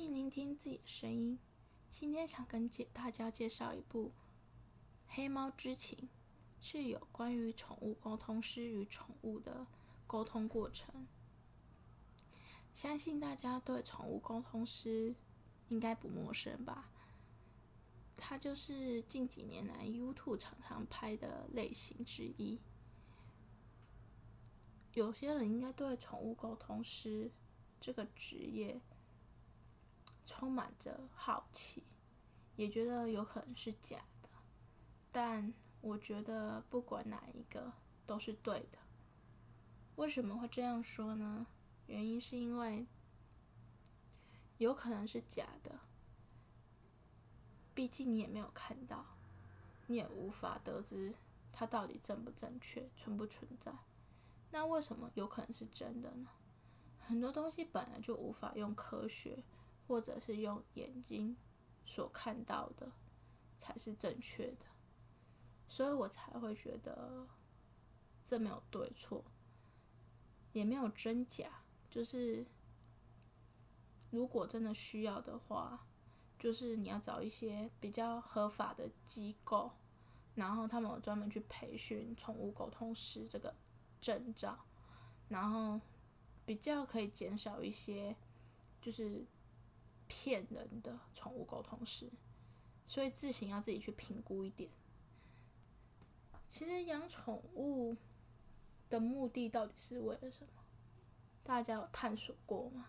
迎聆听自己的声音。今天想跟大家介绍一部《黑猫之情》，是有关于宠物沟通师与宠物的沟通过程。相信大家对宠物沟通师应该不陌生吧？它就是近几年来 YouTube 常常拍的类型之一。有些人应该对宠物沟通师这个职业。充满着好奇，也觉得有可能是假的，但我觉得不管哪一个都是对的。为什么会这样说呢？原因是因为有可能是假的，毕竟你也没有看到，你也无法得知它到底正不正确、存不存在。那为什么有可能是真的呢？很多东西本来就无法用科学。或者是用眼睛所看到的才是正确的，所以我才会觉得这没有对错，也没有真假。就是如果真的需要的话，就是你要找一些比较合法的机构，然后他们有专门去培训宠物沟通师这个证照，然后比较可以减少一些就是。骗人的宠物沟通师，所以自行要自己去评估一点。其实养宠物的目的到底是为了什么？大家有探索过吗？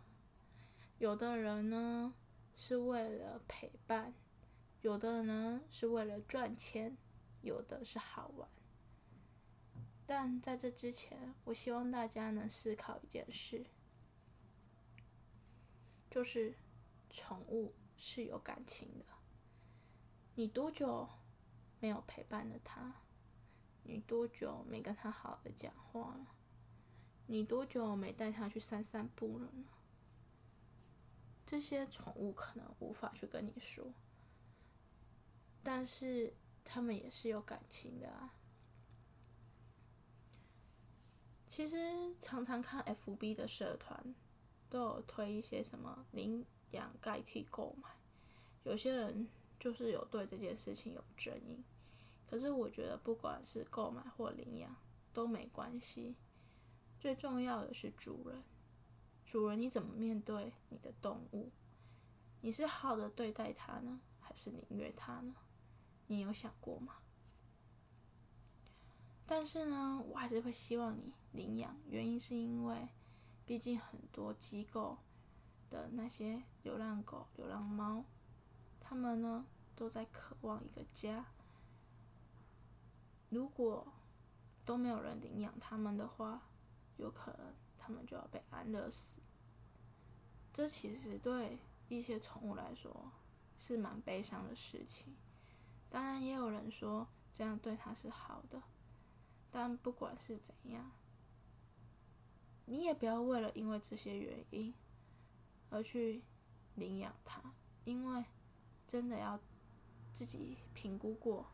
有的人呢是为了陪伴，有的人呢是为了赚钱，有的是好玩。但在这之前，我希望大家能思考一件事，就是。宠物是有感情的。你多久没有陪伴了它？你多久没跟它好好的讲话了？你多久没带它去散散步了呢？这些宠物可能无法去跟你说，但是它们也是有感情的啊。其实常常看 FB 的社团，都有推一些什么领养代替购买，有些人就是有对这件事情有争议。可是我觉得，不管是购买或领养都没关系，最重要的是主人。主人你怎么面对你的动物？你是好的对待它呢，还是凌虐它呢？你有想过吗？但是呢，我还是会希望你领养，原因是因为，毕竟很多机构。的那些流浪狗、流浪猫，他们呢都在渴望一个家。如果都没有人领养他们的话，有可能他们就要被安乐死。这其实对一些宠物来说是蛮悲伤的事情。当然，也有人说这样对它是好的。但不管是怎样，你也不要为了因为这些原因。而去领养它，因为真的要自己评估过，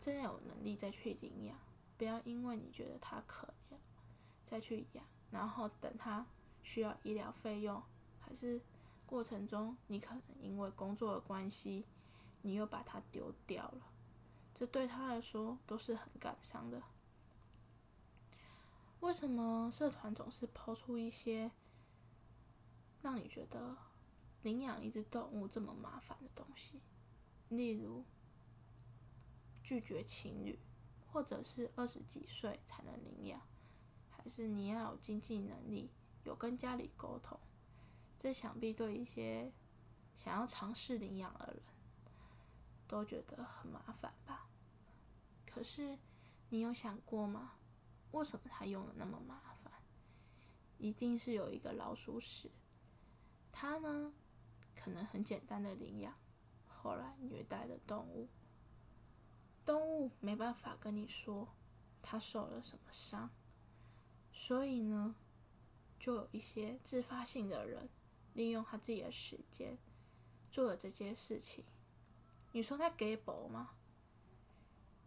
真的有能力再去领养。不要因为你觉得它可怜再去养，然后等它需要医疗费用，还是过程中你可能因为工作的关系，你又把它丢掉了，这对他来说都是很感伤的。为什么社团总是抛出一些？让你觉得领养一只动物这么麻烦的东西，例如拒绝情侣，或者是二十几岁才能领养，还是你要有经济能力，有跟家里沟通，这想必对一些想要尝试领养的人都觉得很麻烦吧？可是你有想过吗？为什么他用的那么麻烦？一定是有一个老鼠屎。他呢，可能很简单的领养，后来虐待了动物，动物没办法跟你说他受了什么伤，所以呢，就有一些自发性的人利用他自己的时间做了这件事情。你说他给薄吗？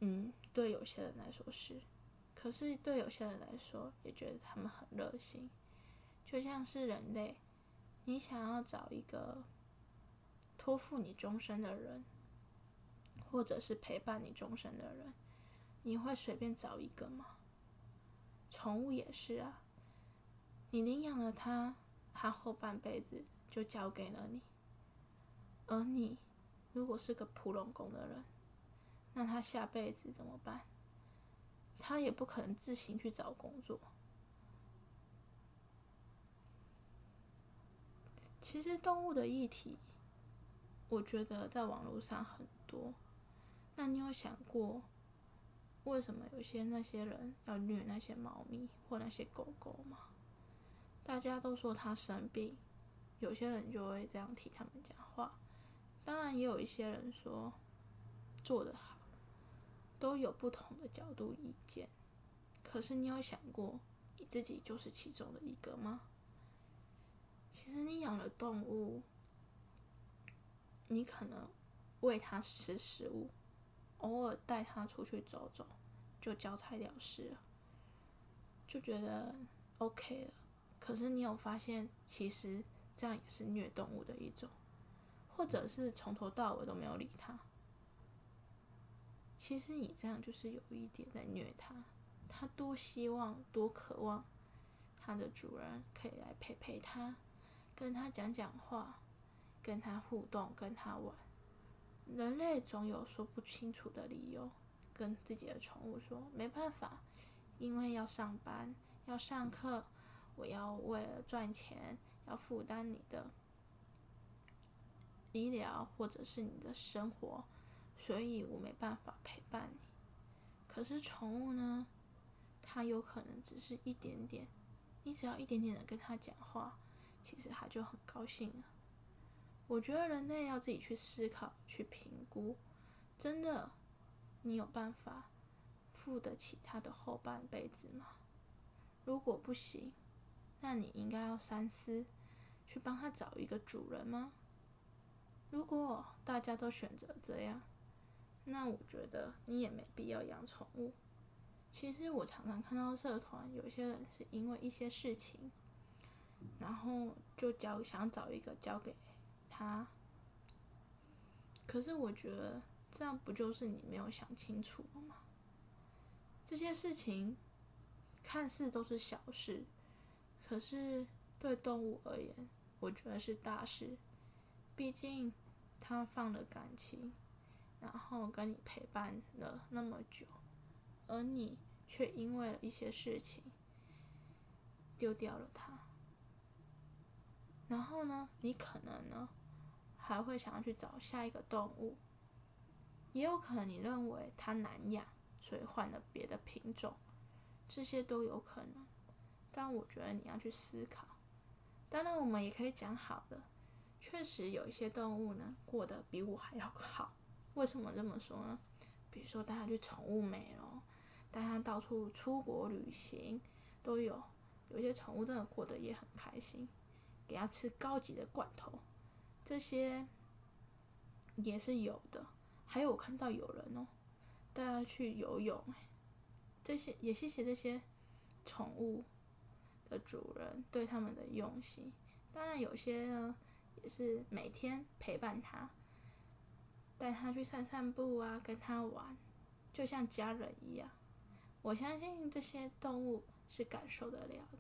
嗯，对有些人来说是，可是对有些人来说也觉得他们很热心，就像是人类。你想要找一个托付你终身的人，或者是陪伴你终身的人，你会随便找一个吗？宠物也是啊，你领养了它，它后半辈子就交给了你。而你如果是个普龙工的人，那他下辈子怎么办？他也不可能自行去找工作。其实动物的议题，我觉得在网络上很多。那你有想过，为什么有些那些人要虐那些猫咪或那些狗狗吗？大家都说它生病，有些人就会这样替他们讲话。当然，也有一些人说做得好，都有不同的角度意见。可是，你有想过你自己就是其中的一个吗？其实，你养了动物，你可能喂它吃食物，偶尔带它出去走走，就交差了事了，就觉得 OK 了。可是，你有发现，其实这样也是虐动物的一种。或者是从头到尾都没有理它，其实你这样就是有一点在虐它。它多希望、多渴望它的主人可以来陪陪它，跟他讲讲话，跟他互动，跟他玩。人类总有说不清楚的理由，跟自己的宠物说没办法，因为要上班、要上课，我要为了赚钱，要负担你的。医疗或者是你的生活，所以我没办法陪伴你。可是宠物呢？它有可能只是一点点，你只要一点点的跟它讲话，其实他就很高兴了。我觉得人类要自己去思考、去评估，真的，你有办法付得起他的后半辈子吗？如果不行，那你应该要三思，去帮他找一个主人吗？如果大家都选择这样，那我觉得你也没必要养宠物。其实我常常看到社团有些人是因为一些事情，然后就交想找一个交给他。可是我觉得这样不就是你没有想清楚吗？这些事情看似都是小事，可是对动物而言，我觉得是大事。毕竟，他放了感情，然后跟你陪伴了那么久，而你却因为了一些事情丢掉了他。然后呢，你可能呢还会想要去找下一个动物，也有可能你认为它难养，所以换了别的品种，这些都有可能。但我觉得你要去思考。当然，我们也可以讲好的。确实有一些动物呢，过得比我还要 好。为什么这么说呢？比如说带它去宠物美容，带它到处出国旅行，都有。有些宠物真的过得也很开心，给他吃高级的罐头，这些也是有的。还有我看到有人哦，带他去游泳，这些也谢谢这些宠物的主人对他们的用心。当然有些呢。也是每天陪伴他，带他去散散步啊，跟他玩，就像家人一样。我相信这些动物是感受得了的。